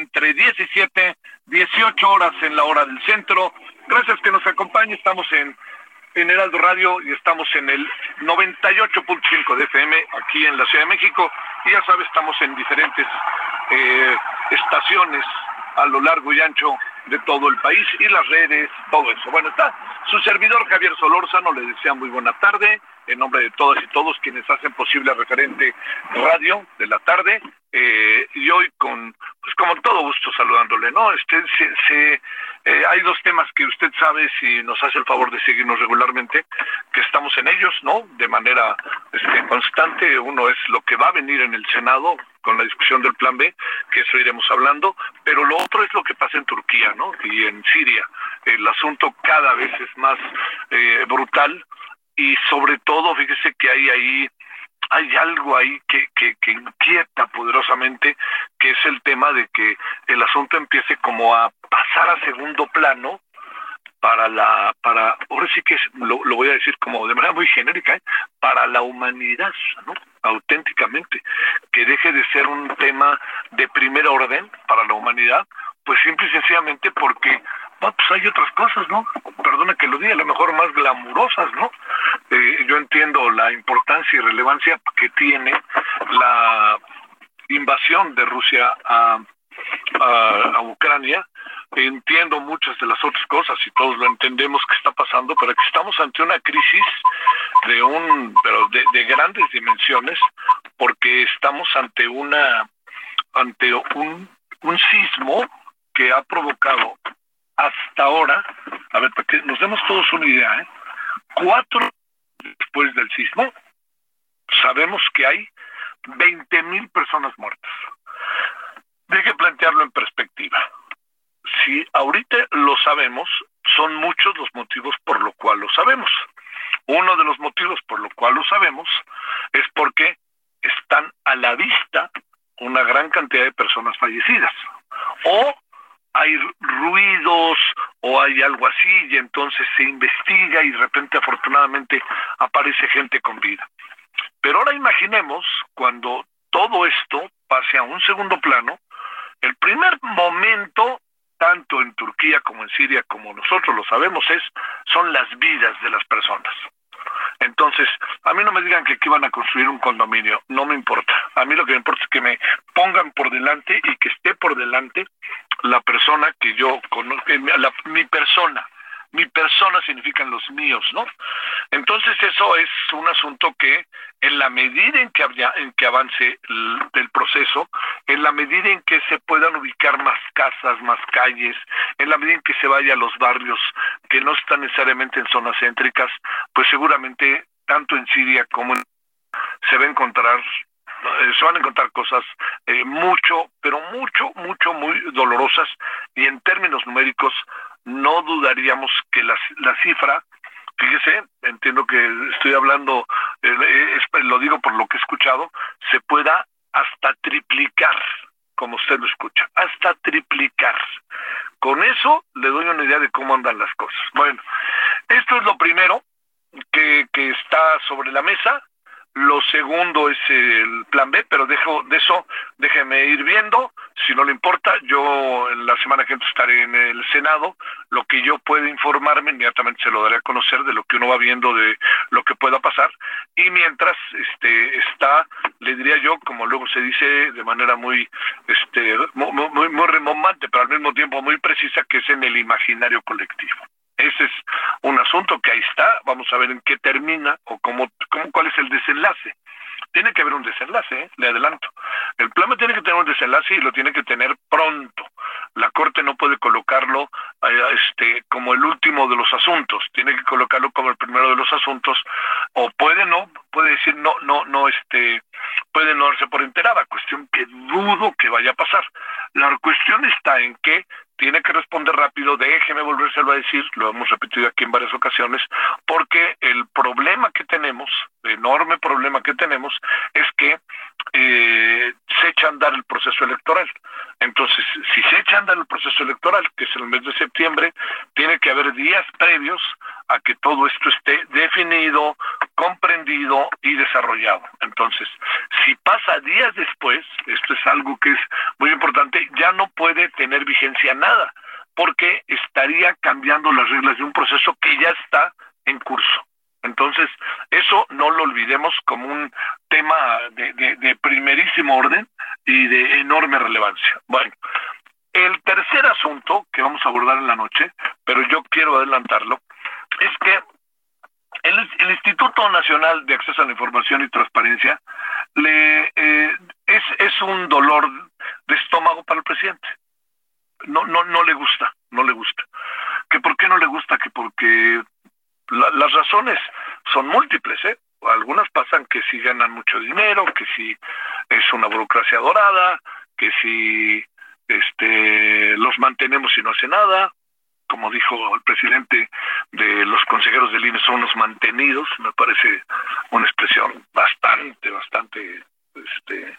Entre 17, 18 horas en la hora del centro. Gracias que nos acompañe. Estamos en, en Heraldo Radio y estamos en el 98.5 de FM aquí en la Ciudad de México. Y ya sabes, estamos en diferentes eh, estaciones a lo largo y ancho de todo el país y las redes, todo eso. Bueno, está su servidor Javier Solórzano, le desea muy buena tarde en nombre de todas y todos quienes hacen posible referente radio de la tarde eh, y hoy con pues como todo gusto saludándole. No este se, se eh, hay dos temas que usted sabe si nos hace el favor de seguirnos regularmente que estamos en ellos no de manera este, constante. Uno es lo que va a venir en el senado con la discusión del plan B que eso iremos hablando pero lo otro es lo que pasa en Turquía no y en Siria. El asunto cada vez es más eh, brutal y sobre todo fíjese que hay ahí hay algo ahí que, que, inquieta poderosamente, que es el tema de que el asunto empiece como a pasar a segundo plano para la, para, ahora sí que es, lo, lo, voy a decir como de manera muy genérica, ¿eh? para la humanidad, ¿no? auténticamente, que deje de ser un tema de primer orden para la humanidad, pues simple y sencillamente porque no, pues hay otras cosas, ¿no? Perdona que lo diga, a lo mejor más glamurosas, ¿no? Eh, yo entiendo la importancia y relevancia que tiene la invasión de Rusia a Ucrania, entiendo muchas de las otras cosas y todos lo entendemos que está pasando, pero que estamos ante una crisis de un pero de, de grandes dimensiones porque estamos ante una ante un un sismo que ha provocado hasta ahora, a ver, para que nos demos todos una idea, ¿eh? cuatro después del sismo, sabemos que hay 20 mil personas muertas. Deje plantearlo en perspectiva. Si ahorita lo sabemos, son muchos los motivos por lo cual lo sabemos. Uno de los motivos por lo cual lo sabemos es porque están a la vista una gran cantidad de personas fallecidas. O hay ruidos o hay algo así y entonces se investiga y de repente afortunadamente aparece gente con vida. Pero ahora imaginemos cuando todo esto hacia un segundo plano, el primer momento, tanto en Turquía como en Siria, como nosotros lo sabemos, es son las vidas de las personas. Entonces, a mí no me digan que aquí van a construir un condominio, no me importa. A mí lo que me importa es que me pongan por delante y que esté por delante la persona que yo conozco, mi persona, mi persona significan los míos, ¿no? Entonces eso es un asunto que en la medida en que, en que avance el, proceso, en la medida en que se puedan ubicar más casas, más calles, en la medida en que se vaya a los barrios que no están necesariamente en zonas céntricas, pues seguramente tanto en Siria como en se va a encontrar eh, se van a encontrar cosas eh, mucho, pero mucho, mucho, muy dolorosas y en términos numéricos no dudaríamos que la, la cifra, fíjese, entiendo que estoy hablando, eh, lo digo por lo que he escuchado, se pueda hasta triplicar, como usted lo escucha, hasta triplicar. Con eso le doy una idea de cómo andan las cosas. Bueno, esto es lo primero que, que está sobre la mesa. Lo segundo es el plan B, pero dejo de eso, déjeme ir viendo. Si no le importa, yo en la semana que estaré en el Senado. Lo que yo pueda informarme, inmediatamente se lo daré a conocer de lo que uno va viendo, de lo que pueda pasar. Y mientras este está, le diría yo, como luego se dice de manera muy, este, muy, muy, muy remontante, pero al mismo tiempo muy precisa, que es en el imaginario colectivo. Ese es un asunto que ahí está, vamos a ver en qué termina o cómo, cómo cuál es el desenlace. Tiene que haber un desenlace, ¿eh? le adelanto. El plan tiene que tener un desenlace y lo tiene que tener pronto. La Corte no puede colocarlo eh, este, como el último de los asuntos, tiene que colocarlo como el primero de los asuntos, o puede no, puede decir no, no, no, este, puede no darse por enterada, cuestión que dudo que vaya a pasar. La cuestión está en que tiene que responder rápido, déjeme volvérselo a decir, lo hemos repetido aquí en varias ocasiones, porque el problema que tenemos, enorme problema que tenemos, es que eh, se echa a andar el proceso electoral. Entonces, si se echa a andar el proceso electoral, que es el mes de septiembre, tiene que haber días previos a que todo esto esté definido, comprendido y desarrollado. Entonces, si pasa días después, esto es algo que es muy importante, ya no puede tener vigencia nada, porque estaría cambiando las reglas de un proceso que ya está en curso. Entonces, eso no lo olvidemos como un tema de, de primerísimo orden y de enorme relevancia. Bueno, el tercer asunto que vamos a abordar en la noche, pero yo quiero adelantarlo, es que el, Instituto Nacional de Acceso a la Información y Transparencia le eh, es, es un dolor de estómago para el presidente. No, no, no le gusta, no le gusta. ¿Que por qué no le gusta? Que porque las razones son múltiples, ¿eh? Algunas pasan que si ganan mucho dinero, que si es una burocracia dorada, que si este los mantenemos y no hace nada, como dijo el presidente de los consejeros del INE, son los mantenidos, me parece una expresión bastante, bastante, este,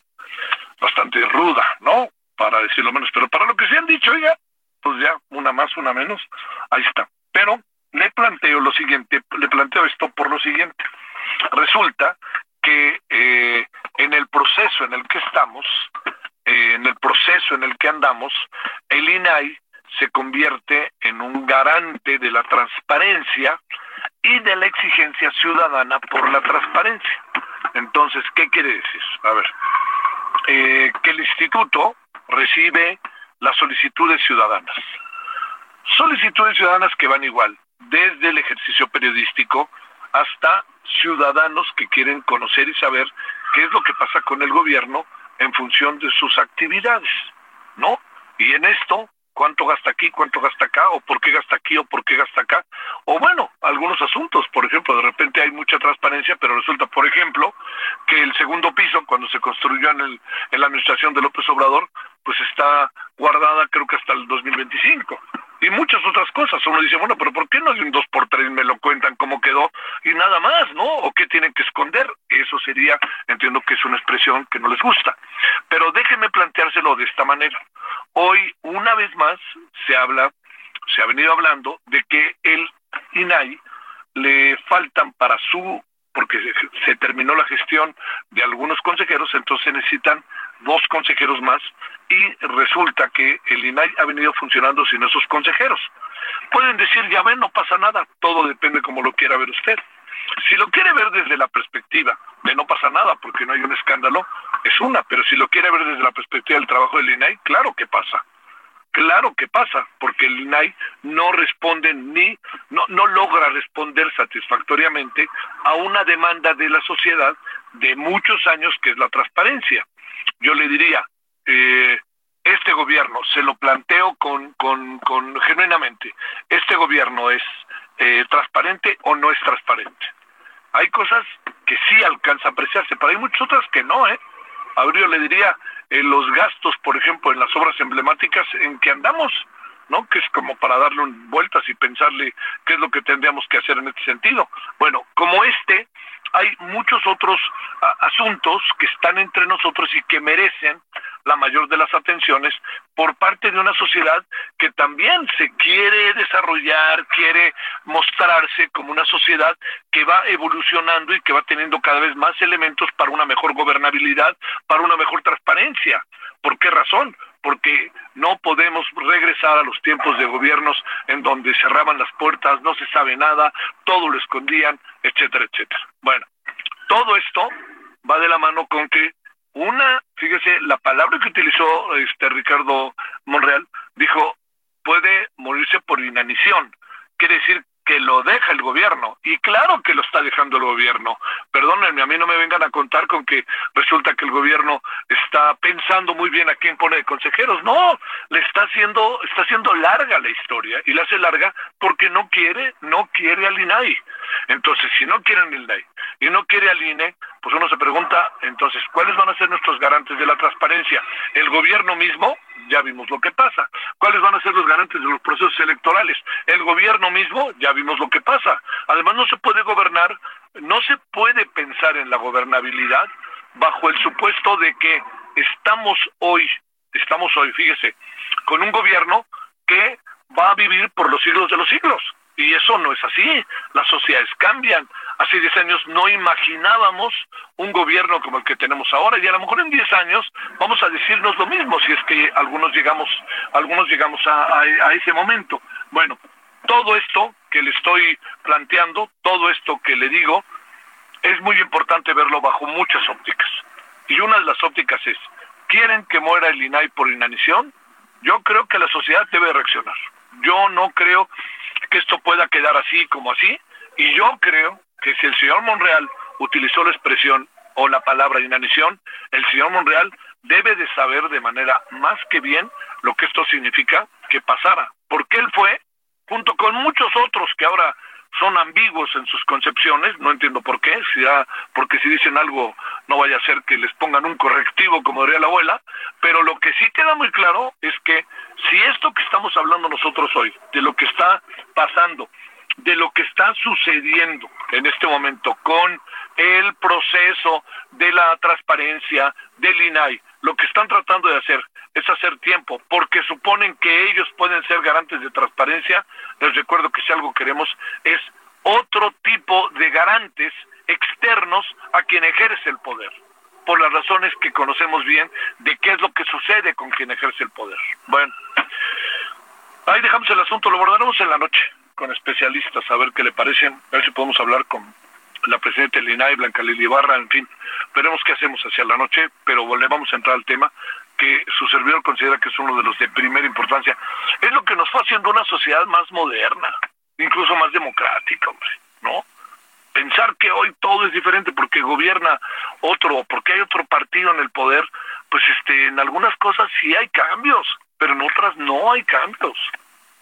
bastante ruda, ¿no? Para decirlo menos, pero para lo que se han dicho ya, pues ya, una más, una menos, ahí está. Pero le planteo lo siguiente, le planteo esto por lo siguiente. Resulta que eh, en el proceso en el que estamos, eh, en el proceso en el que andamos, el INAI se convierte en un garante de la transparencia y de la exigencia ciudadana por la transparencia. Entonces, ¿qué quiere decir? A ver, eh, que el instituto recibe las solicitudes ciudadanas. Solicitudes ciudadanas que van igual, desde el ejercicio periodístico hasta ciudadanos que quieren conocer y saber qué es lo que pasa con el gobierno en función de sus actividades, ¿no? Y en esto cuánto gasta aquí, cuánto gasta acá, o por qué gasta aquí, o por qué gasta acá, o bueno, algunos asuntos, por ejemplo, de repente hay mucha transparencia, pero resulta, por ejemplo, que el segundo piso, cuando se construyó en, el, en la administración de López Obrador, pues está guardada creo que hasta el 2025 y muchas otras cosas. Uno dice, bueno, pero ¿por qué no de un 2 por 3 me lo cuentan cómo quedó y nada más, ¿no? ¿O qué tienen que esconder? Eso sería, entiendo que es una expresión que no les gusta. Pero déjenme planteárselo de esta manera. Hoy, una vez más, se habla, se ha venido hablando de que el INAI le faltan para su porque se terminó la gestión de algunos consejeros, entonces necesitan dos consejeros más y resulta que el INAI ha venido funcionando sin esos consejeros. Pueden decir, ya ven, no pasa nada, todo depende como lo quiera ver usted. Si lo quiere ver desde la perspectiva de no pasa nada porque no hay un escándalo, es una, pero si lo quiere ver desde la perspectiva del trabajo del INAI, claro que pasa. Claro que pasa, porque el INAI no responde ni, no, no logra responder satisfactoriamente a una demanda de la sociedad de muchos años que es la transparencia. Yo le diría, eh, este gobierno, se lo planteo con, con, con genuinamente, este gobierno es eh, transparente o no es transparente. Hay cosas que sí alcanza a apreciarse, pero hay muchas otras que no, ¿eh? A yo le diría, eh, los gastos, por ejemplo, en las obras emblemáticas en que andamos, ¿no? Que es como para darle vueltas y pensarle qué es lo que tendríamos que hacer en este sentido. Bueno, como este, hay muchos otros asuntos que están entre nosotros y que merecen la mayor de las atenciones por parte de una sociedad que también se quiere desarrollar, quiere mostrarse como una sociedad que va evolucionando y que va teniendo cada vez más elementos para una mejor gobernabilidad, para una mejor transparencia. ¿Por qué razón? porque no podemos regresar a los tiempos de gobiernos en donde cerraban las puertas, no se sabe nada, todo lo escondían, etcétera, etcétera. Bueno, todo esto va de la mano con que una, fíjese, la palabra que utilizó este Ricardo Monreal, dijo, puede morirse por inanición. Quiere decir que lo deja el gobierno. Y claro que lo está dejando el gobierno. Perdónenme, a mí no me vengan a contar con que resulta que el gobierno está pensando muy bien a quién pone de consejeros. No, le está haciendo, está haciendo larga la historia y la hace larga porque no quiere, no quiere al INAI. Entonces, si no quieren el INAI y no quiere al INE, pues uno se pregunta, entonces, ¿cuáles van a ser nuestros garantes de la transparencia? ¿El gobierno mismo? Ya vimos lo que pasa. ¿Cuáles van a ser los garantes de los procesos electorales? ¿El gobierno mismo? Ya vimos lo que pasa. Además, no se puede gobernar, no se puede pensar en la gobernabilidad bajo el supuesto de que estamos hoy, estamos hoy, fíjese, con un gobierno que va a vivir por los siglos de los siglos. Y eso no es así. Las sociedades cambian. Hace 10 años no imaginábamos un gobierno como el que tenemos ahora y a lo mejor en 10 años vamos a decirnos lo mismo si es que algunos llegamos, algunos llegamos a, a ese momento. Bueno, todo esto que le estoy planteando, todo esto que le digo, es muy importante verlo bajo muchas ópticas. Y una de las ópticas es, ¿quieren que muera el INAI por inanición? Yo creo que la sociedad debe reaccionar. Yo no creo que esto pueda quedar así como así, y yo creo que si el señor Monreal utilizó la expresión o la palabra inanición, el señor Monreal debe de saber de manera más que bien lo que esto significa que pasara, porque él fue, junto con muchos otros que ahora son ambiguos en sus concepciones, no entiendo por qué, si porque si dicen algo no vaya a ser que les pongan un correctivo como diría la abuela, pero lo que sí queda muy claro es que si esto que estamos hablando nosotros hoy, de lo que está pasando, de lo que está sucediendo en este momento con el proceso de la transparencia del INAI, lo que están tratando de hacer es hacer tiempo, porque suponen que ellos pueden ser garantes de transparencia. Les recuerdo que si algo queremos es otro tipo de garantes externos a quien ejerce el poder, por las razones que conocemos bien de qué es lo que sucede con quien ejerce el poder. Bueno, ahí dejamos el asunto, lo abordaremos en la noche con especialistas a ver qué le parecen, a ver si podemos hablar con la presidenta Lina y Blanca Lili Barra, en fin, veremos qué hacemos hacia la noche, pero volvemos a entrar al tema que su servidor considera que es uno de los de primera importancia. Es lo que nos fue haciendo una sociedad más moderna, incluso más democrática, hombre, ¿no? Pensar que hoy todo es diferente porque gobierna otro, porque hay otro partido en el poder, pues este, en algunas cosas sí hay cambios, pero en otras no hay cambios.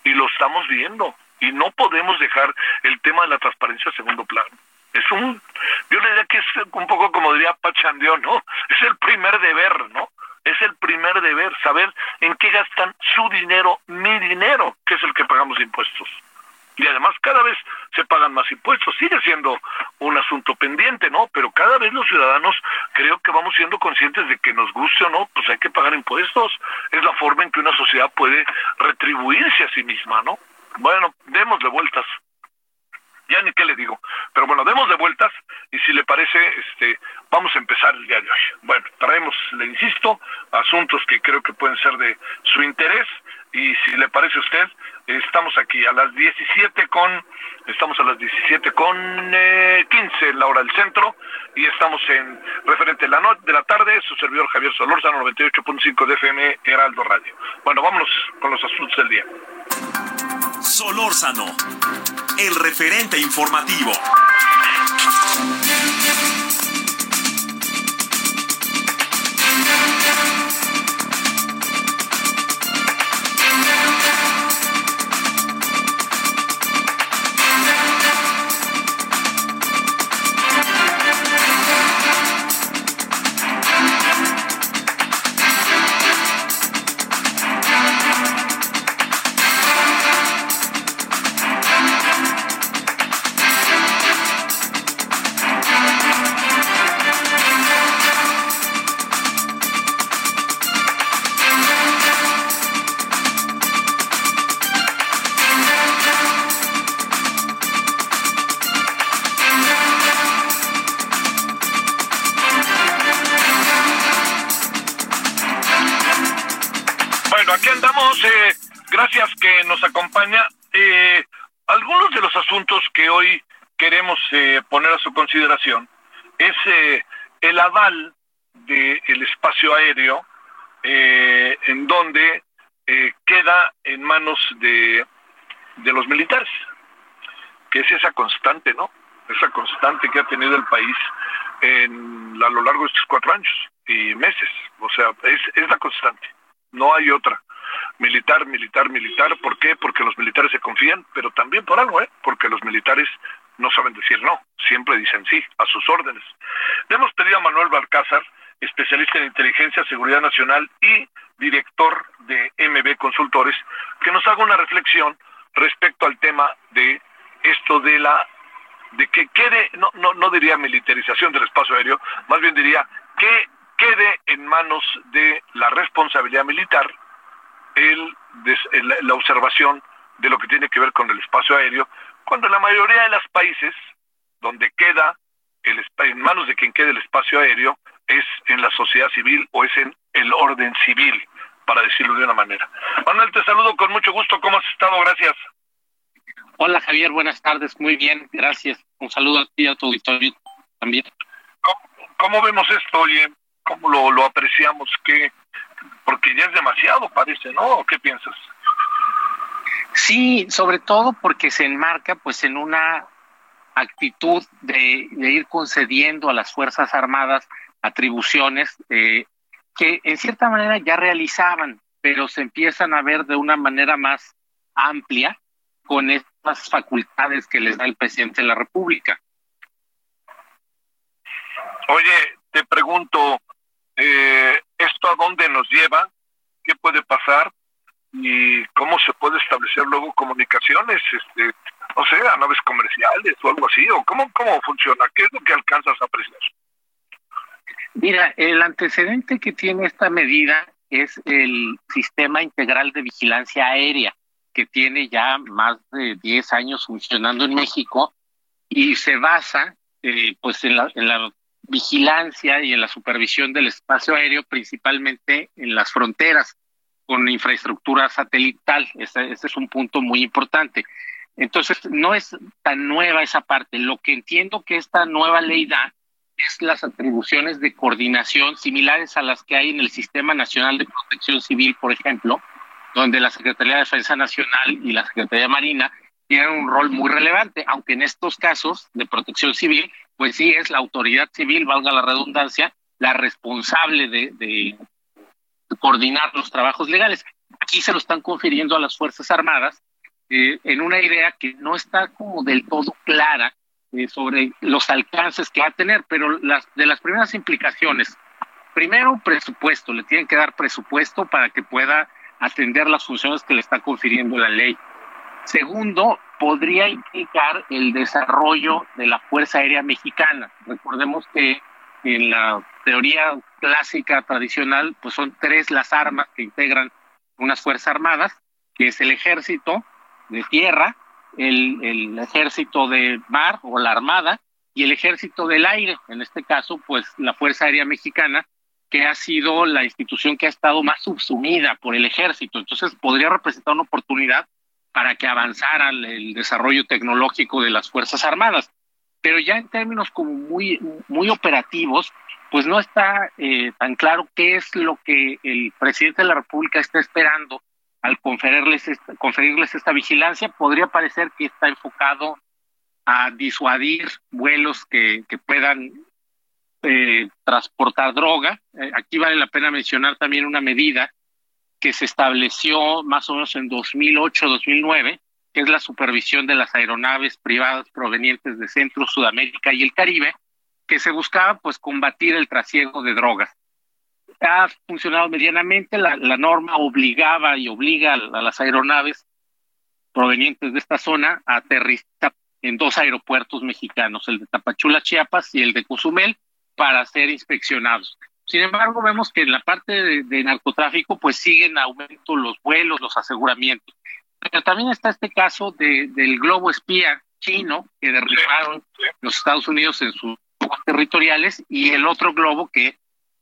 Y lo estamos viendo. Y no podemos dejar el tema de la transparencia a segundo plano. Es un, yo le diría que es un poco como diría Pachandió, ¿no? Es el primer deber, ¿no? Es el primer deber, saber en qué gastan su dinero, mi dinero, que es el que pagamos impuestos. Y además cada vez se pagan más impuestos, sigue siendo un asunto pendiente, ¿no? Pero cada vez los ciudadanos creo que vamos siendo conscientes de que nos guste o no, pues hay que pagar impuestos. Es la forma en que una sociedad puede retribuirse a sí misma, ¿no? Bueno, démosle vueltas. ya ni qué le digo. Pero bueno, demos de vueltas y si le parece, este, vamos a empezar el día de hoy. Bueno, traemos, le insisto, asuntos que creo que pueden ser de su interés y si le parece a usted, estamos aquí a las 17 con, estamos a las 17 con eh, 15 en la hora del centro y estamos en referente la, noche de la tarde, su servidor Javier Solórzano, 98.5 de FM, Heraldo Radio. Bueno, vámonos con los asuntos del día. Solórzano, el referente informativo. Es eh, el aval del espacio aéreo eh, en donde eh, queda en manos de, de los militares, que es esa constante, ¿no? Esa constante que ha tenido el país en, a lo largo de estos cuatro años y meses. O sea, es, es la constante, no hay otra militar, militar, militar. ¿Por qué? Porque los militares se confían, pero también por algo, ¿eh? Porque los militares no saben decir no, siempre dicen sí, a sus órdenes. Le hemos pedido a Manuel Balcázar, especialista en inteligencia, seguridad nacional y director de MB Consultores, que nos haga una reflexión respecto al tema de esto de la de que quede, no, no, no diría militarización del espacio aéreo, más bien diría que quede en manos de la responsabilidad militar el, la observación de lo que tiene que ver con el espacio aéreo cuando la mayoría de los países donde queda el, en manos de quien quede el espacio aéreo es en la sociedad civil o es en el orden civil, para decirlo de una manera. Manuel, te saludo con mucho gusto. ¿Cómo has estado? Gracias. Hola Javier, buenas tardes. Muy bien, gracias. Un saludo a ti y a tu auditorio también. ¿Cómo, vemos esto? Oye, ¿cómo lo, lo apreciamos? que Porque ya es demasiado, parece, ¿no? ¿Qué piensas? Sí, sobre todo porque se enmarca pues en una actitud de, ir concediendo a las Fuerzas Armadas atribuciones eh, que en cierta manera ya realizaban, pero se empiezan a ver de una manera más amplia con estas facultades que les da el presidente de la República. Oye, te pregunto, eh, ¿esto a dónde nos lleva? ¿Qué puede pasar? y cómo se puede establecer luego comunicaciones, este, no sé, naves comerciales o algo así, o cómo, cómo funciona, qué es lo que alcanzas a apreciar. Mira, el antecedente que tiene esta medida es el Sistema Integral de Vigilancia Aérea, que tiene ya más de 10 años funcionando en México y se basa eh, pues en la, en la vigilancia y en la supervisión del espacio aéreo, principalmente en las fronteras con infraestructura satelital. Ese, es un punto muy importante. Entonces, no es tan nueva esa parte. Lo que entiendo que esta nueva ley da es las atribuciones de coordinación similares a las que hay en el Sistema Nacional de Protección Civil, por ejemplo, donde la Secretaría de Defensa Nacional y la Secretaría Marina tienen un rol muy relevante, aunque en estos casos de protección civil, pues sí es la autoridad civil, valga la redundancia, la responsable de, coordinar los trabajos legales. Aquí se lo están confiriendo a las Fuerzas Armadas eh, en una idea que no está como del todo clara eh, sobre los alcances que va a tener, pero las, de las primeras implicaciones, primero presupuesto, le tienen que dar presupuesto para que pueda atender las funciones que le está confiriendo la ley. Segundo, podría implicar el desarrollo de la Fuerza Aérea Mexicana. Recordemos que en la teoría clásica tradicional, pues son tres las armas que integran unas Fuerzas Armadas, que es el ejército de tierra, el, el ejército de mar o la armada y el ejército del aire, en este caso, pues la Fuerza Aérea Mexicana, que ha sido la institución que ha estado más subsumida por el ejército. Entonces podría representar una oportunidad para que avanzara el desarrollo tecnológico de las Fuerzas Armadas. Pero ya en términos como muy, muy operativos, pues no está eh, tan claro qué es lo que el presidente de la República está esperando al conferirles esta, conferirles esta vigilancia. Podría parecer que está enfocado a disuadir vuelos que, que puedan eh, transportar droga. Eh, aquí vale la pena mencionar también una medida que se estableció más o menos en 2008-2009, que es la supervisión de las aeronaves privadas provenientes de Centro, Sudamérica y el Caribe, que se buscaba pues combatir el trasiego de drogas. Ha funcionado medianamente, la, norma obligaba y obliga a, las aeronaves provenientes de esta zona a aterrizar en dos aeropuertos mexicanos, el de Tapachula, Chiapas y el de Cozumel, para ser inspeccionados. Sin embargo, vemos que en la parte de, narcotráfico, pues siguen aumento los vuelos, los aseguramientos. Pero también está este caso de, del globo espía chino que derribaron los Estados Unidos en sus territoriales y el otro globo que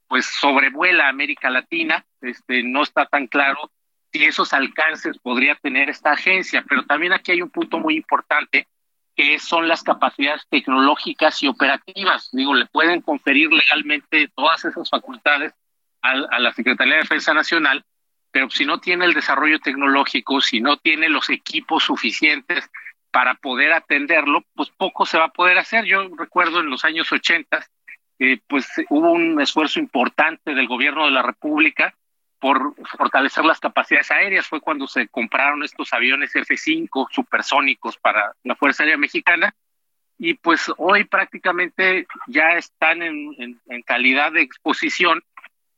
pues sobrevuela América Latina. Este, no está tan claro si esos alcances podría tener esta agencia, pero también aquí hay un punto muy importante que son las capacidades tecnológicas y operativas. Digo, le pueden conferir legalmente todas esas facultades a, a, la Secretaría de Defensa Nacional, pero si no tiene el desarrollo tecnológico, si no tiene los equipos suficientes para poder atenderlo, pues poco se va a poder hacer. Yo recuerdo en los años 80, eh, pues hubo un esfuerzo importante del gobierno de la República por fortalecer las capacidades aéreas. Fue cuando se compraron estos aviones F-5 supersónicos para la Fuerza Aérea Mexicana. Y pues hoy prácticamente ya están en, en, calidad de exposición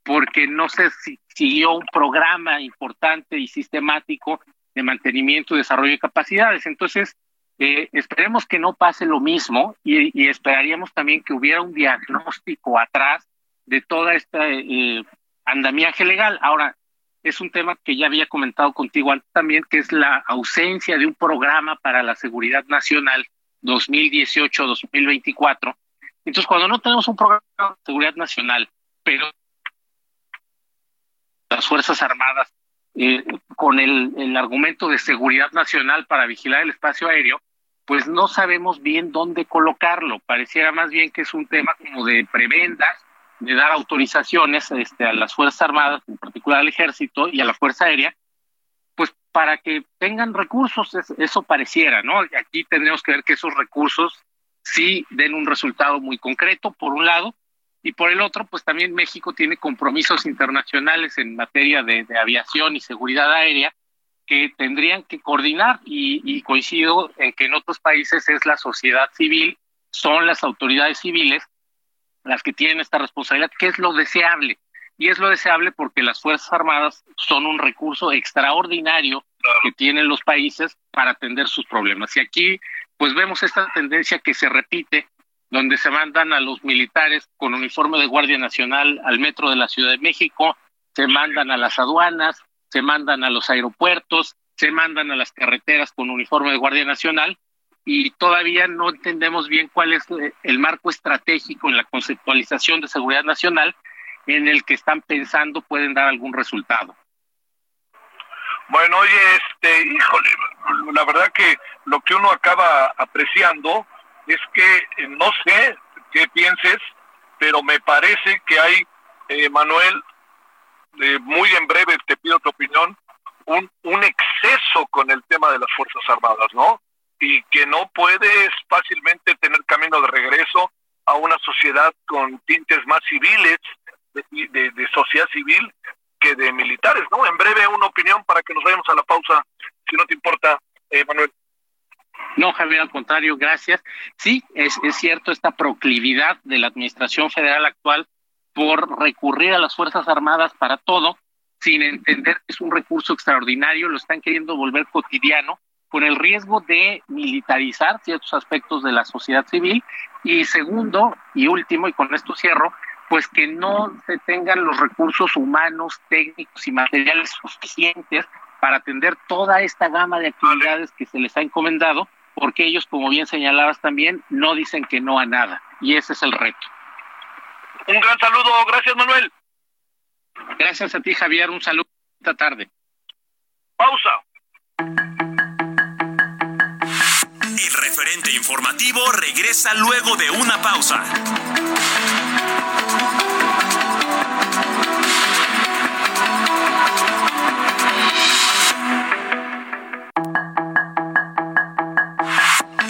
porque no se si, siguió un programa importante y sistemático de mantenimiento y desarrollo de capacidades. Entonces, eh, esperemos que no pase lo mismo y, y, esperaríamos también que hubiera un diagnóstico atrás de toda esta eh, andamiaje legal. Ahora, es un tema que ya había comentado contigo antes también, que es la ausencia de un programa para la seguridad nacional 2018-2024. Entonces, cuando no tenemos un programa de seguridad nacional, pero las Fuerzas Armadas eh, con el, el argumento de seguridad nacional para vigilar el espacio aéreo, pues no sabemos bien dónde colocarlo. Pareciera más bien que es un tema como de prebendas de dar autorizaciones este, a las Fuerzas Armadas, en particular al Ejército y a la Fuerza Aérea, pues para que tengan recursos, eso pareciera, ¿no? Aquí tendremos que ver que esos recursos sí den un resultado muy concreto, por un lado, y por el otro, pues también México tiene compromisos internacionales en materia de, aviación y seguridad aérea que tendrían que coordinar y, y coincido en que en otros países es la sociedad civil, son las autoridades civiles las que tienen esta responsabilidad, que es lo deseable. Y es lo deseable porque las Fuerzas Armadas son un recurso extraordinario que tienen los países para atender sus problemas. Y aquí, pues vemos esta tendencia que se repite, donde se mandan a los militares con uniforme de Guardia Nacional al metro de la Ciudad de México, se mandan a las aduanas, se mandan a los aeropuertos, se mandan a las carreteras con uniforme de Guardia Nacional, y todavía no entendemos bien cuál es el marco estratégico en la conceptualización de seguridad nacional en el que están pensando pueden dar algún resultado. Bueno, oye, este, híjole, la verdad que lo que uno acaba apreciando es que eh, no sé qué pienses, pero me parece que hay, eh, Manuel, eh, muy en breve te pido tu opinión, un, un exceso con el tema de las Fuerzas Armadas, ¿no? Y que no puedes fácilmente tener camino de regreso a una sociedad con tintes más civiles, de, de, sociedad civil, que de militares, ¿no? En breve una opinión para que nos vayamos a la pausa, si no te importa, eh, Manuel. No, Javier, al contrario, gracias. Sí, es, es cierto esta proclividad de la Administración Federal actual por recurrir a las Fuerzas Armadas para todo, sin entender que es un recurso extraordinario, lo están queriendo volver cotidiano con el riesgo de militarizar ciertos aspectos de la sociedad civil y segundo y último, y con esto cierro, pues que no se tengan los recursos humanos, técnicos y materiales suficientes para atender toda esta gama de actividades que se les ha encomendado, porque ellos, como bien señalabas también, no dicen que no a nada. Y ese es el reto. Un gran saludo. Gracias, Manuel. Gracias a ti, Javier. Un saludo esta tarde. Pausa. El referente informativo regresa luego de una pausa.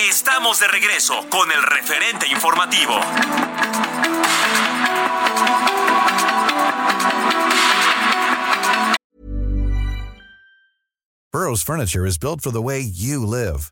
Estamos de regreso con el referente informativo. Burroughs Furniture is built for the way you live.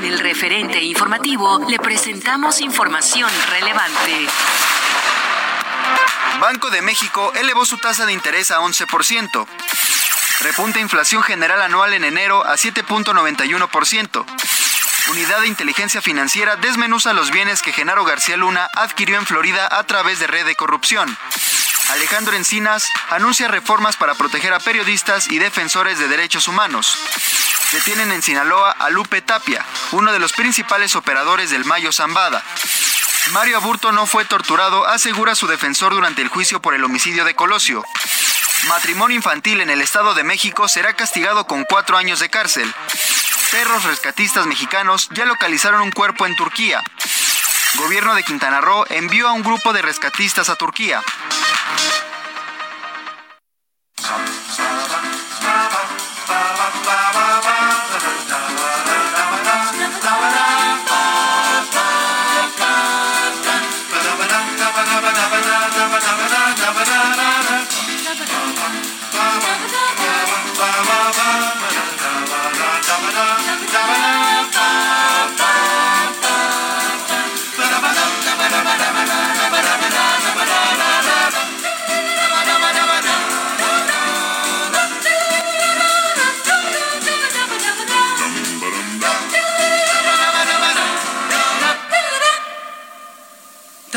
En el referente informativo le presentamos información relevante. Banco de México elevó su tasa de interés a 11%. Repunta inflación general anual en enero a 7.91%. Unidad de Inteligencia Financiera desmenuza los bienes que Genaro García Luna adquirió en Florida a través de red de corrupción. Alejandro Encinas anuncia reformas para proteger a periodistas y defensores de derechos humanos. Detienen en Sinaloa a Lupe Tapia, uno de los principales operadores del Mayo Zambada. Mario Aburto no fue torturado, asegura su defensor durante el juicio por el homicidio de Colosio. Matrimonio infantil en el Estado de México será castigado con cuatro años de cárcel. Perros rescatistas mexicanos ya localizaron un cuerpo en Turquía. Gobierno de Quintana Roo envió a un grupo de rescatistas a Turquía.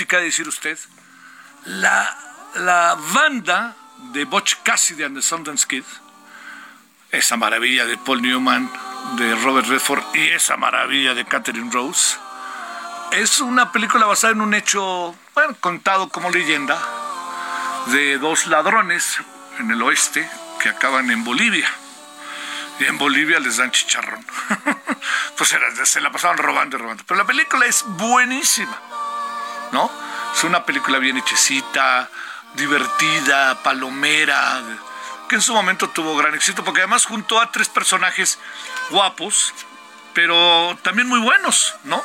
Música, decir usted? La, la banda de Butch Cassidy and the Sundance Kid, esa maravilla de Paul Newman, de Robert Redford y esa maravilla de Catherine Rose, es una película basada en un hecho, bueno, contado como leyenda, de dos ladrones en el oeste que acaban en Bolivia. Y en Bolivia les dan chicharrón. pues era, se la pasaban robando y robando. Pero la película es buenísima, ¿no? Es una película bien hechecita, divertida, palomera, que en su momento tuvo gran éxito, porque además juntó a tres personajes guapos, pero también muy buenos, ¿no?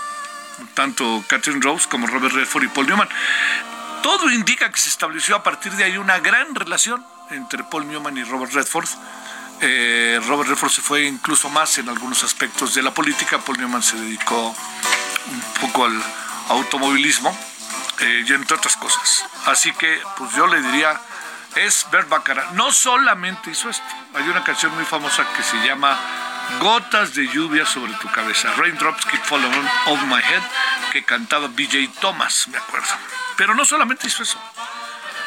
Tanto Catherine Rose como Robert Redford y Paul Newman. Todo indica que se estableció a partir de ahí una gran relación entre Paul Newman y Robert Redford. Eh, Robert Redford se fue incluso más en algunos aspectos de la política. Paul Newman se dedicó un poco al automovilismo eh, y entre otras cosas. Así que, pues yo le diría, es Bert Baccarat. No solamente hizo esto. Hay una canción muy famosa que se llama Gotas de lluvia sobre tu cabeza. Raindrops keep falling on my head, que cantaba BJ Thomas, me acuerdo. Pero no solamente hizo eso.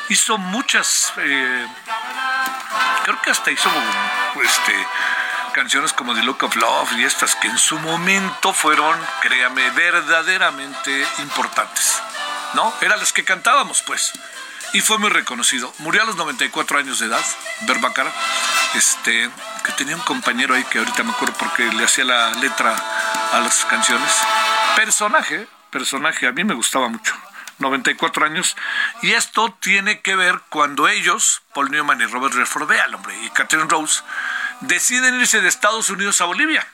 Hizo muchas. Eh, creo que hasta hizo este, canciones como The Look of Love y estas que en su momento fueron, créame, verdaderamente importantes. ¿No? Eran las que cantábamos, pues y fue muy reconocido. Murió a los 94 años de edad, Berbacara, este, que tenía un compañero ahí que ahorita me acuerdo porque le hacía la letra a las canciones. Personaje, personaje, a mí me gustaba mucho. 94 años. Y esto tiene que ver cuando ellos, Paul Newman y Robert Redford, vean, hombre, y Catherine Rose, deciden irse de Estados Unidos a Bolivia.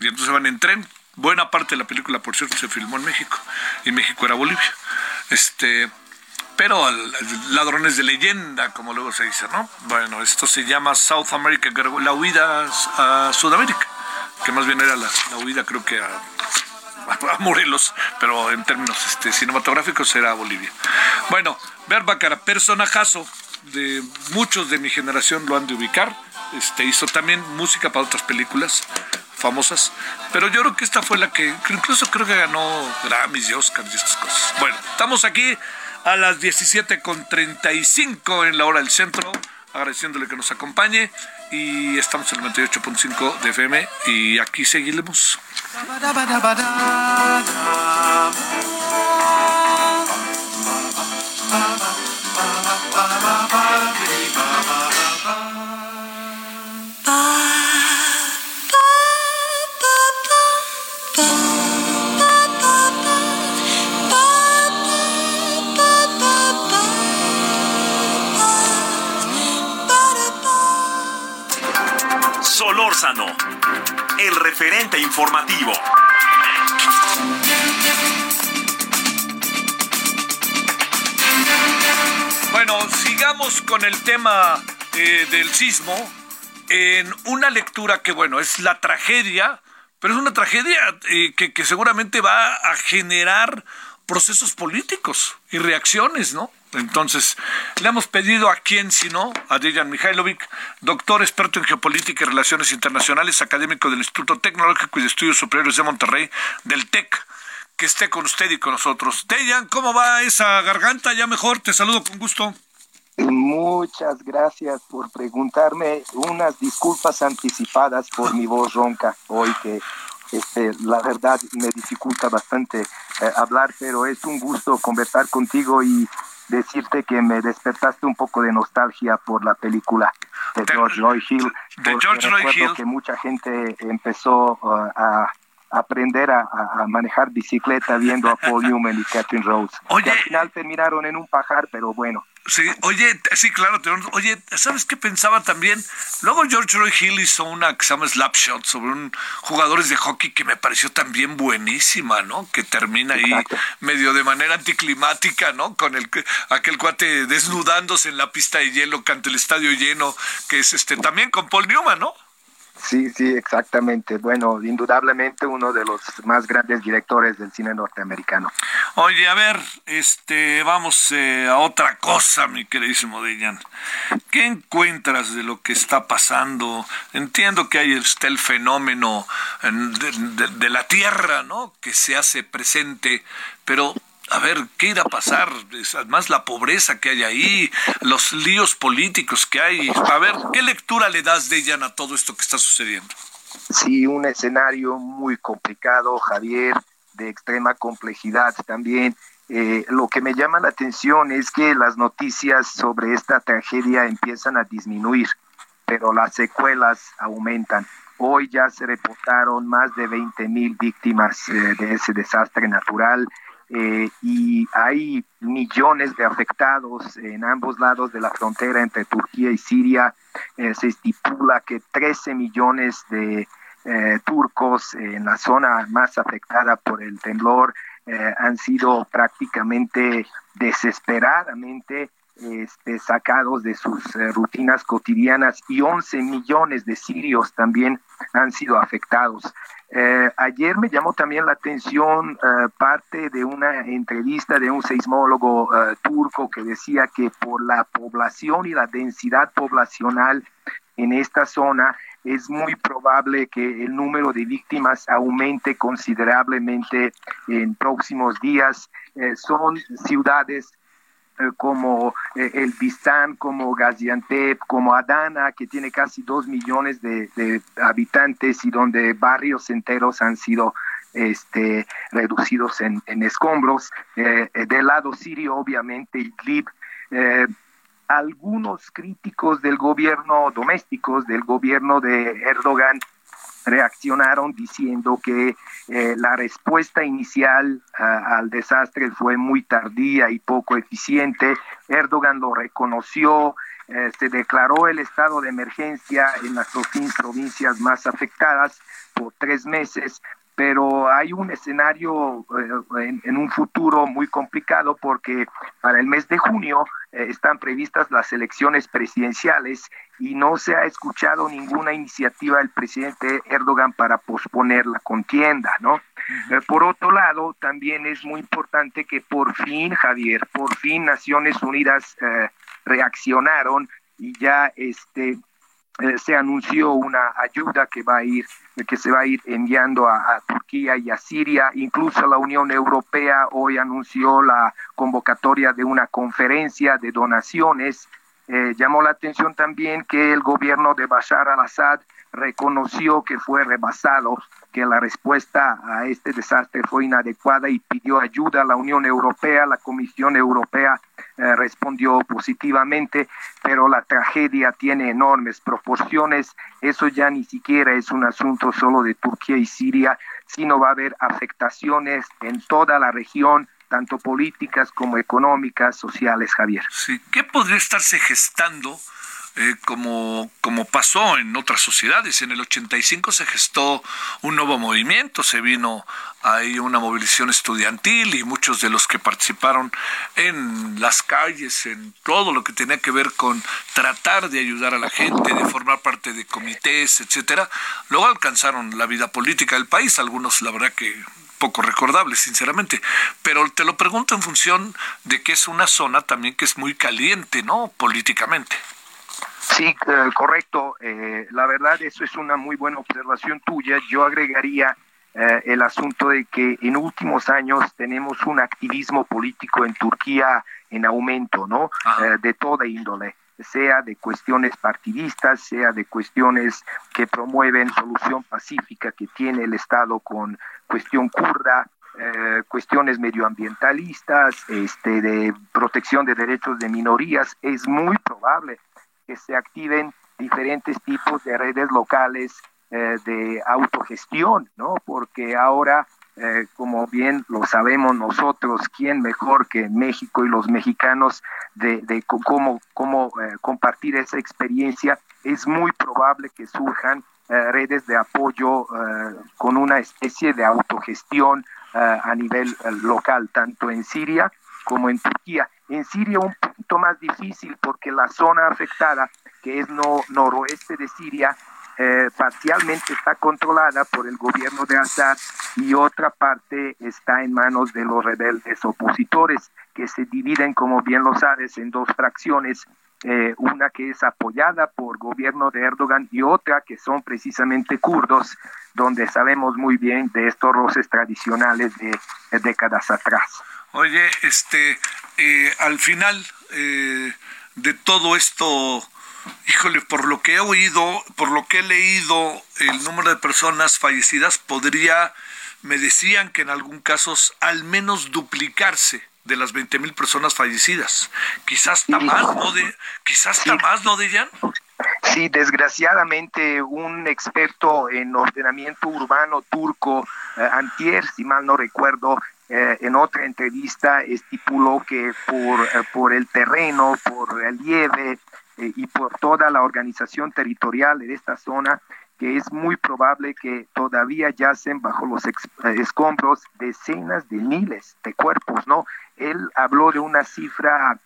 Y entonces van en tren. Buena parte de la película, por cierto, se filmó en México. Y México era Bolivia. Este, pero ladrones de leyenda, como luego se dice, ¿no? Bueno, esto se llama South America, la huida a Sudamérica, que más bien era la, huida creo que a, Morelos, pero en términos este, cinematográficos era a Bolivia. Bueno, Berbacara, personajazo de muchos de mi generación lo han de ubicar, este, hizo también música para otras películas famosas, pero yo creo que esta fue la que, incluso creo que ganó Grammys y Oscars y estas cosas. Bueno, estamos aquí a las 17.35 en la hora del centro, agradeciéndole que nos acompañe y estamos en el 98.5 de FM y aquí seguiremos. El referente informativo. Bueno, sigamos con el tema eh, del sismo en una lectura que, bueno, es la tragedia, pero es una tragedia eh, que seguramente va a generar procesos políticos y reacciones, ¿no? Entonces, le hemos pedido a quién, si no, a Dejan Mihailovic, doctor experto en geopolítica y relaciones internacionales, académico del Instituto Tecnológico y de Estudios Superiores de Monterrey, del TEC, que esté con usted y con nosotros. Dejan, ¿cómo va esa garganta? Ya mejor, te saludo con gusto. Muchas gracias por preguntarme. Unas disculpas anticipadas por mi voz ronca hoy que este, la verdad me dificulta bastante eh, hablar, pero es un gusto conversar contigo y decirte que me despertaste un poco de nostalgia por la película de George Roy Hill. De George Roy Hill. que mucha gente empezó uh, a aprender a, manejar bicicleta viendo a Paul Newman y Catherine Rose. Oye, al final terminaron en un pajar, pero bueno. Sí, oye, sí, claro, oye, ¿sabes qué pensaba también? Luego George Roy Hill hizo una que se llama Slapshot sobre un jugadores de hockey que me pareció también buenísima, ¿no? Que termina ahí medio de manera anticlimática, ¿no? Con el aquel cuate desnudándose en la pista de hielo, cante el estadio lleno, que es este también con Paul Newman, ¿no? Sí, sí, exactamente. Bueno, indudablemente uno de los más grandes directores del cine norteamericano. Oye, a ver, este, vamos eh, a otra cosa, mi queridísimo Dejan. ¿Qué encuentras de lo que está pasando? Entiendo que hay este, el fenómeno de la Tierra, ¿no? Que se hace presente, pero a ver, ¿qué irá a pasar? Además, la pobreza que hay ahí, los líos políticos que hay. A ver, ¿qué lectura le das de ella a todo esto que está sucediendo? Sí, un escenario muy complicado, Javier, de extrema complejidad también. Eh, lo que me llama la atención es que las noticias sobre esta tragedia empiezan a disminuir, pero las secuelas aumentan. Hoy ya se reportaron más de 20 mil víctimas eh, de ese desastre natural. Eh, y hay millones de afectados en ambos lados de la frontera entre Turquía y Siria. Eh, se estipula que 13 millones de eh, turcos en la zona más afectada por el temblor han sido prácticamente desesperadamente este, sacados de sus eh, rutinas cotidianas y 11 millones de sirios también han sido afectados. Eh, ayer me llamó también la atención eh, parte de una entrevista de un seismólogo turco que decía que por la población y la densidad poblacional en esta zona es muy probable que el número de víctimas aumente considerablemente en próximos días. son ciudades eh, como eh, el Bistán, como Gaziantep, como Adana, que tiene casi dos millones de, habitantes y donde barrios enteros han sido este, reducidos en, escombros. Eh, del lado sirio, obviamente, Idlib. algunos críticos del gobierno domésticos, del gobierno de Erdogan, reaccionaron diciendo que eh, la respuesta inicial al desastre fue muy tardía y poco eficiente. Erdogan lo reconoció, eh, se declaró el estado de emergencia en las provincias más afectadas por tres meses, pero hay un escenario eh, en, un futuro muy complicado porque para el mes de junio eh, están previstas las elecciones presidenciales y no se ha escuchado ninguna iniciativa del presidente Erdogan para posponer la contienda, ¿no? Eh, por otro lado, también es muy importante que por fin, Javier, por fin Naciones Unidas reaccionaron y ya este eh, se anunció una ayuda que va a ir que se va a ir enviando a, Turquía y a Siria. Incluso la Unión Europea hoy anunció la convocatoria de una conferencia de donaciones. Eh, llamó la atención también que el gobierno de Bashar al-Assad reconoció que fue rebasado, que la respuesta a este desastre fue inadecuada y pidió ayuda a la Unión Europea. La Comisión Europea eh, respondió positivamente, pero la tragedia tiene enormes proporciones. Eso ya ni siquiera es un asunto solo de Turquía y Siria, sino va a haber afectaciones en toda la región tanto políticas como económicas, sociales, Javier. Sí, ¿qué podría estarse gestando eh, como, como pasó en otras sociedades. En el 85 se gestó un nuevo movimiento, se vino ahí una movilización estudiantil y muchos de los que participaron en las calles, en todo lo que tenía que ver con tratar de ayudar a la gente, de formar parte de comités, etcétera, luego alcanzaron la vida política del país, algunos la verdad que poco recordables, sinceramente. Pero te lo pregunto en función de que es una zona también que es muy caliente, ¿no? Políticamente. Sí, eh, correcto. Eh, la verdad, eso es una muy buena observación tuya. Yo agregaría eh, el asunto de que en últimos años tenemos un activismo político en Turquía en aumento, ¿no? de toda índole sea de cuestiones partidistas, sea de cuestiones que promueven solución pacífica que tiene el Estado con cuestión kurda, cuestiones medioambientalistas, este, de protección de derechos de minorías, es muy probable se activen diferentes tipos de redes locales eh, de autogestión, ¿no? Porque ahora, eh, como bien lo sabemos nosotros, ¿quién mejor que México y los mexicanos de, cómo, cómo eh, compartir esa experiencia? Es muy probable que surjan redes de apoyo con una especie de autogestión a nivel local, tanto en Siria como en Turquía. En Siria un punto más difícil porque la zona afectada, que es no, noroeste de Siria, eh, parcialmente está controlada por el gobierno de Assad y otra parte está en manos de los rebeldes opositores que se dividen, como bien lo sabes, en dos fracciones, eh, una que es apoyada por gobierno de Erdogan y otra que son precisamente kurdos, donde sabemos muy bien de estos roces tradicionales de décadas atrás. Oye, este, eh, al final eh, de todo esto, híjole, por lo que he oído, por lo que he leído, el número de personas fallecidas podría, me decían que en algún caso al menos duplicarse de las 20 mil personas fallecidas. Quizás está más, ¿no? De, quizás está más, ¿no, Dejan? Sí, desgraciadamente un experto en ordenamiento urbano turco, eh, Antier, si mal no recuerdo, eh, en otra entrevista estipuló que por, eh, por el terreno, por relieve eh, y por toda la organización territorial de esta zona, que es muy probable que todavía yacen bajo los escombros decenas de miles de cuerpos, ¿no? Él habló de una cifra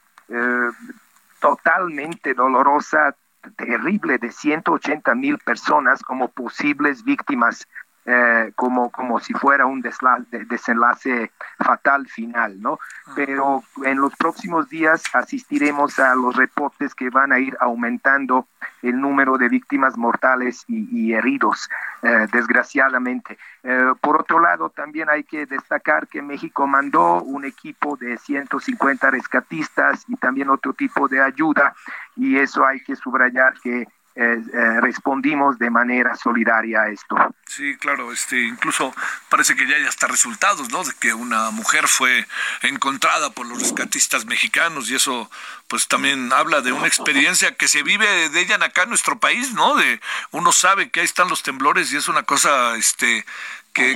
totalmente dolorosa, terrible, de 180 mil personas como posibles víctimas eh, como, como si fuera un desenlace fatal final, ¿no? Pero en los próximos días asistiremos a los reportes que van a ir aumentando el número de víctimas mortales y, heridos, eh, desgraciadamente. Eh, por otro lado, también hay que destacar que México mandó un equipo de 150 rescatistas y también otro tipo de ayuda, y eso hay que subrayar que eh, eh, respondimos de manera solidaria a esto. Sí, claro, este, incluso parece que ya hay hasta resultados, ¿no? De que una mujer fue encontrada por los rescatistas mexicanos y eso, pues también habla de una experiencia que se vive de ella acá en nuestro país, ¿no? De uno sabe que ahí están los temblores y es una cosa, este,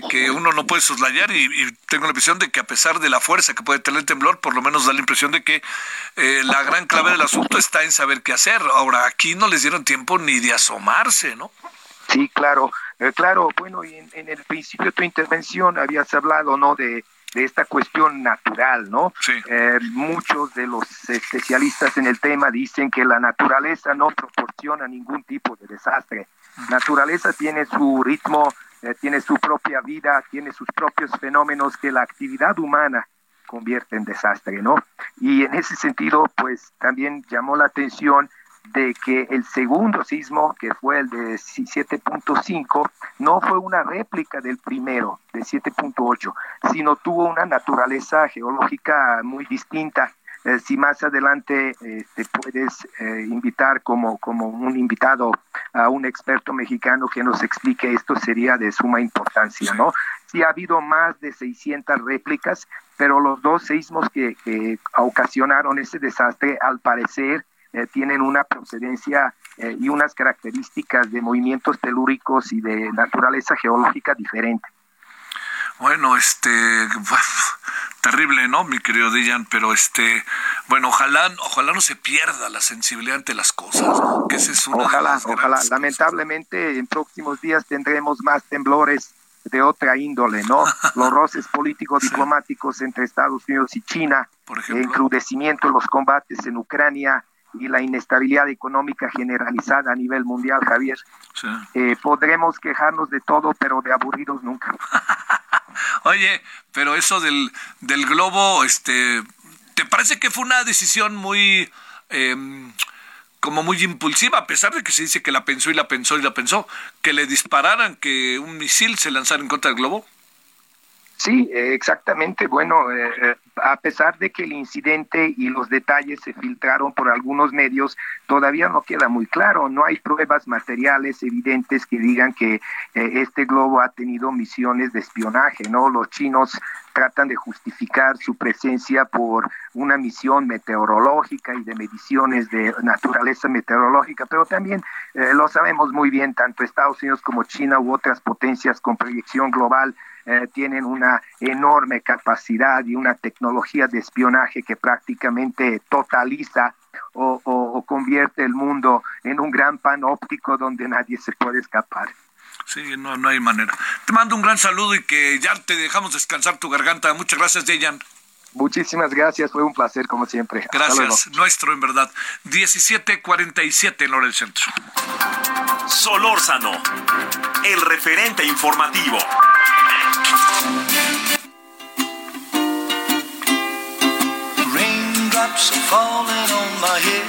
que, uno no puede soslayar y, tengo la impresión de que a pesar de la fuerza que puede tener el temblor, por lo menos da la impresión de que eh, la gran clave del asunto está en saber qué hacer. Ahora, aquí no les dieron tiempo ni de asomarse, ¿no? Sí, claro, eh, claro, bueno, y en, el principio de tu intervención habías hablado, ¿no?, de, esta cuestión natural, ¿no? Sí. Eh, muchos de los especialistas en el tema dicen que la naturaleza no proporciona ningún tipo de desastre. Naturaleza tiene su ritmo eh, tiene su propia vida, tiene sus propios fenómenos que la actividad humana convierte en desastre, ¿no? Y en ese sentido, pues también llamó la atención de que el segundo sismo, que fue el de 7.5, no fue una réplica del primero, de 7.8, sino tuvo una naturaleza geológica muy distinta eh, si más adelante te este, puedes eh, invitar como, como un invitado a un experto mexicano que nos explique esto, sería de suma importancia, ¿no? Sí ha habido más de 600 réplicas, pero los dos seismos que, ocasionaron ese desastre, al parecer, eh, tienen una procedencia y unas características de movimientos telúricos y de naturaleza geológica diferente. Bueno, este, terrible, ¿no, mi querido Dijan? Pero este, bueno, ojalá, ojalá no se pierda la sensibilidad ante las cosas, Que ese es una ojalá, ojalá. Lamentablemente, en próximos días tendremos más temblores de otra índole, ¿no? Los roces políticos diplomáticos entre Estados Unidos y China, el encrudecimiento de los combates en Ucrania y la inestabilidad económica generalizada a nivel mundial, Javier. Eh, podremos quejarnos de todo, pero de aburridos nunca. Oye, pero eso del, del globo, este, ¿te parece que fue una decisión muy... Em, como muy impulsiva, a pesar de que se dice que la pensó y la pensó y la pensó, que le dispararan, que un misil se lanzara en contra del globo? Sí, exactamente. Bueno, eh, eh, a pesar de que el incidente y los detalles se filtraron por algunos medios, todavía no queda muy claro. No hay pruebas materiales evidentes que digan que eh, este globo ha tenido misiones de espionaje, ¿no? Los chinos tratan de justificar su presencia por una misión meteorológica y de mediciones de naturaleza meteorológica, pero también lo sabemos muy bien, tanto Estados Unidos como China u otras potencias con proyección global eh, tienen una enorme capacidad y una tecnología de espionaje que prácticamente totaliza o, convierte el mundo en un gran panóptico donde nadie se puede escapar. Sí, no, no hay manera. Te mando un gran saludo y que ya te dejamos descansar tu garganta. Muchas gracias, Dejan. Muchísimas gracias, fue un placer como siempre. Gracias, nuestro en verdad. 17:47 en hora del centro. Solórzano, el referente informativo. Raindrops are falling on my head.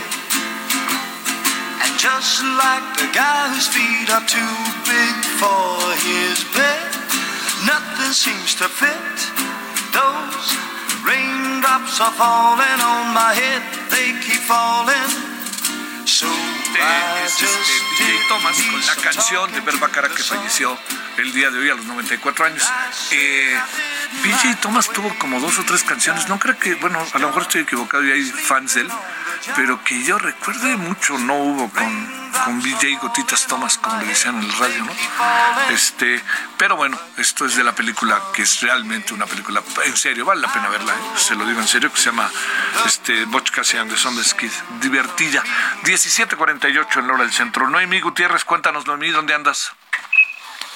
And just like the guy whose feet are too big for his bed, nothing seems to fit. Those raindrops are falling on my head, they keep falling. So es este, Thomas con la canción de Verba Cara que falleció el día de hoy a los 94 años. Eh, Thomas tuvo como dos o tres canciones, no creo que, bueno, a lo mejor estoy equivocado y hay fans de él, pero que yo recuerde mucho no hubo con, con BJ Gotitas Thomas, como le decían en el radio, ¿no? Este, pero bueno, esto es de la película que es realmente una película, en serio, vale la pena verla, ¿eh? se lo digo en serio, que se llama este, Butch Cassidy and the Skid, divertida. 17.48 en la hora del centro. Noemí Gutiérrez, cuéntanos, Noemí, ¿dónde andas?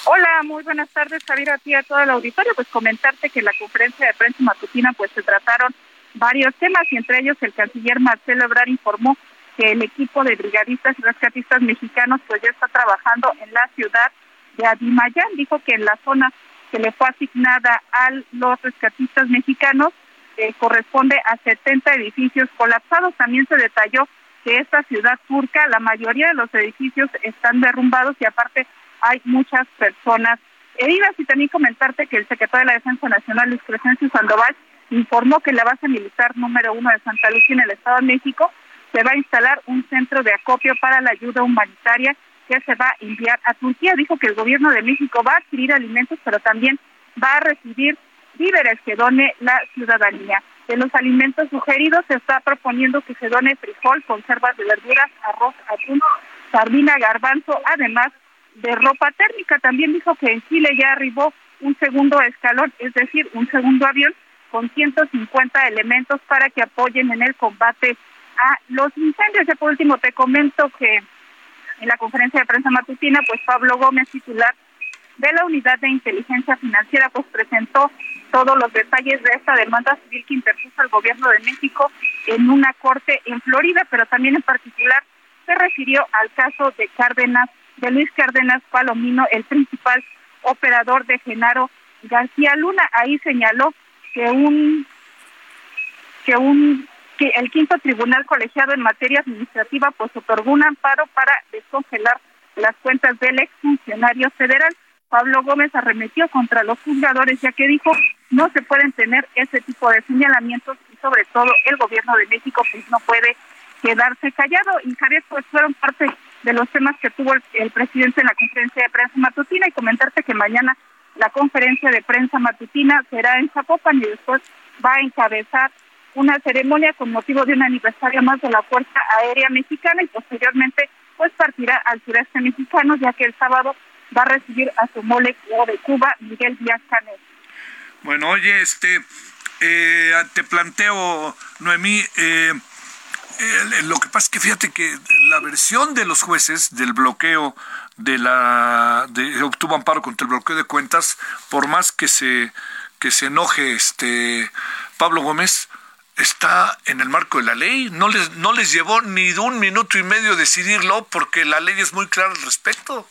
Hola, muy buenas tardes, Javier, a ti a todo el auditorio. Pues comentarte que en la conferencia de prensa matutina pues se trataron varios temas y entre ellos el canciller Marcelo Ebrard informó que el equipo de brigadistas y rescatistas mexicanos pues ya está trabajando en la ciudad de Adimayán. Dijo que en la zona que le fue asignada a los rescatistas mexicanos eh, corresponde a 70 edificios colapsados. También se detalló que esta ciudad turca, la mayoría de los edificios están derrumbados y aparte hay muchas personas heridas. Y también comentarte que el secretario de la Defensa Nacional, Luis Crescencio Sandoval, informó que en la base militar número uno de Santa Lucía en el Estado de México se va a instalar un centro de acopio para la ayuda humanitaria que se va a enviar a Turquía. Dijo que el gobierno de México va a adquirir alimentos, pero también va a recibir víveres que done la ciudadanía. De los alimentos sugeridos se está proponiendo que se done frijol, conservas de verduras, arroz, atún, sardina, garbanzo, además de ropa térmica. También dijo que en Chile ya arribó un segundo escalón, es decir, un segundo avión con 150 elementos para que apoyen en el combate a los incendios. Por último te comento que en la conferencia de prensa matutina, pues Pablo Gómez, titular de la Unidad de Inteligencia Financiera, pues presentó todos los detalles de esta demanda civil que interpuso el gobierno de México en una corte en Florida, pero también en particular se refirió al caso de Cárdenas, de Luis Cárdenas Palomino, el principal operador de Genaro García Luna. Ahí señaló que un que un que el quinto tribunal colegiado en materia administrativa pues otorgó un amparo para descongelar las cuentas del exfuncionario federal. Pablo Gómez arremetió contra los juzgadores ya que dijo no se pueden tener ese tipo de señalamientos y sobre todo el gobierno de México pues no puede quedarse callado y Javier pues fueron parte de los temas que tuvo el, presidente en la conferencia de prensa matutina y comentarte que mañana la conferencia de prensa matutina será en Zapopan y después va a encabezar una ceremonia con motivo de un aniversario más de la Fuerza Aérea Mexicana y posteriormente pues partirá al sureste mexicano ya que el sábado va a recibir a su molécula de Cuba, Miguel Díaz Canel. Bueno, oye, este, eh, te planteo, Noemí, eh, lo que pasa es que fíjate que la versión de los jueces del bloqueo de la de obtuvo amparo contra el bloqueo de cuentas por más que se que se enoje este Pablo Gómez está en el marco de la ley. No les, no les llevó ni de un minuto y medio decidirlo porque la ley es muy clara al respecto.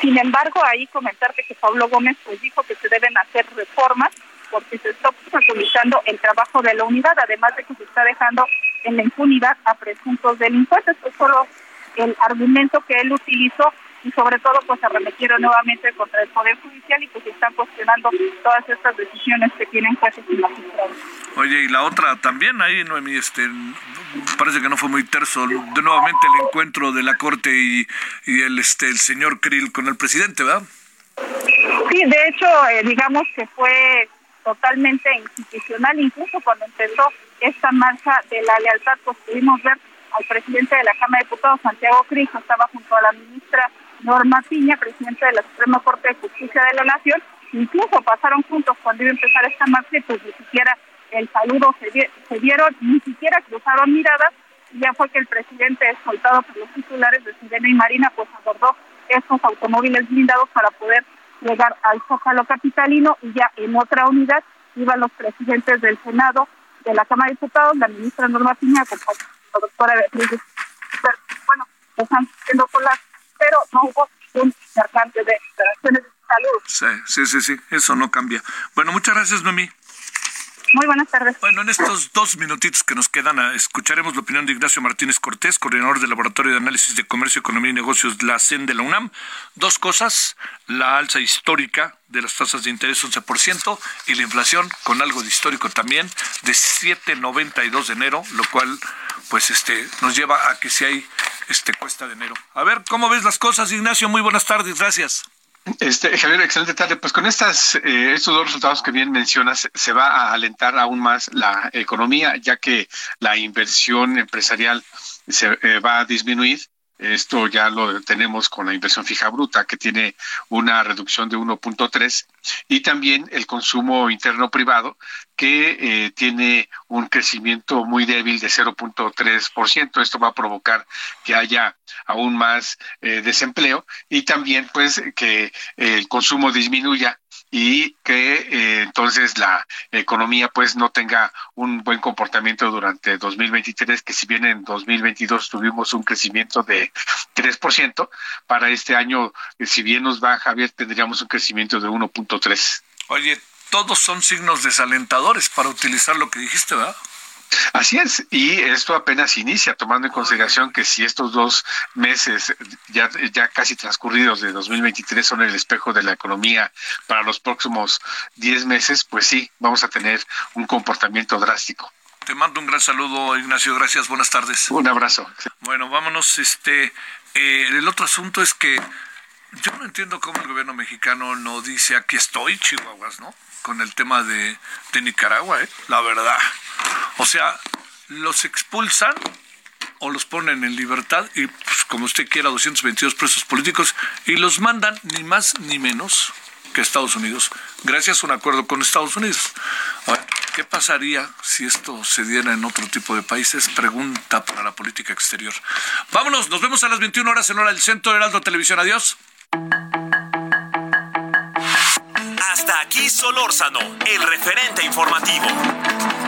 Sin embargo, ahí comentarte que Pablo Gómez pues dijo que se deben hacer reformas porque se está obstaculizando el trabajo de la unidad, además de que se está dejando en la impunidad a presuntos delincuentes. Es solo el argumento que él utilizó y sobre todo pues arremetieron nuevamente contra el Poder Judicial y pues están cuestionando todas estas decisiones que tienen jueces y magistrados. Oye, y la otra también ahí, Noemí, este, parece que no fue muy terso, de nuevamente el encuentro de la Corte y, y el, este, el señor Krill con el presidente, ¿verdad? Sí, de hecho, eh, digamos que fue totalmente institucional, incluso cuando empezó esta marcha de la lealtad, pues pudimos ver al presidente de la Cámara de Diputados, Santiago Cristo, estaba junto a la ministra Norma Piña, presidente de la Suprema Corte de Justicia de la Nación, incluso pasaron juntos cuando iba a empezar esta marcha y pues ni siquiera el saludo se, dieron, ni siquiera cruzaron miradas, y ya fue que el presidente, escoltado por los titulares de Sirena y Marina, pues abordó estos automóviles blindados para poder llegar al Zócalo Capitalino y ya en otra unidad iban los presidentes del Senado, de la Cámara de Diputados, la ministra Norma Piña, la doctora Beatriz. Bueno, están haciendo colas pero no hubo un intercambio de declaraciones de salud. Sí, sí, sí, sí, eso no cambia. Bueno, muchas gracias, Noemí. Muy buenas tardes. Bueno, en estos dos minutitos que nos quedan, ah, escucharemos la opinión de Ignacio Martínez Cortés, coordinador del Laboratorio de Análisis de Comercio, Economía y Negocios, la CEN de la UNAM. Dos cosas, la alza histórica de las tasas de interés 11% y la inflación con algo de histórico también de 7.92 de enero, lo cual pues este nos lleva a que si hay este cuesta de enero. A ver, ¿cómo ves las cosas, Ignacio? Muy buenas tardes, gracias. Este, Javier, excelente tarde. Pues con estas, eh, estos dos resultados que bien mencionas, se va a alentar aún más la economía, ya que la inversión empresarial se eh, va a disminuir. Esto ya lo tenemos con la inversión fija bruta, que tiene una reducción de 1.3, y también el consumo interno privado, que eh, tiene un crecimiento muy débil de 0.3%. Esto va a provocar que haya aún más eh, desempleo y también pues que el consumo disminuya y que eh, entonces la economía pues no tenga un buen comportamiento durante 2023, que si bien en 2022 tuvimos un crecimiento de 3%, para este año, eh, si bien nos va Javier, tendríamos un crecimiento de 1.3. Oye, todos son signos desalentadores para utilizar lo que dijiste, ¿verdad? Así es, y esto apenas inicia, tomando en consideración que si estos dos meses ya, ya casi transcurridos de 2023 son el espejo de la economía para los próximos 10 meses, pues sí, vamos a tener un comportamiento drástico. Te mando un gran saludo, Ignacio, gracias, buenas tardes. Un abrazo. Bueno, vámonos, este, eh, el otro asunto es que yo no entiendo cómo el gobierno mexicano no dice aquí estoy, Chihuahuas, ¿no? Con el tema de, de Nicaragua, ¿eh? La verdad. O sea, los expulsan o los ponen en libertad y, pues, como usted quiera, 222 presos políticos y los mandan ni más ni menos que Estados Unidos, gracias a un acuerdo con Estados Unidos. ¿qué pasaría si esto se diera en otro tipo de países? Pregunta para la política exterior. Vámonos, nos vemos a las 21 horas en hora del centro de Heraldo Televisión. Adiós. Hasta aquí Solórzano, el referente informativo.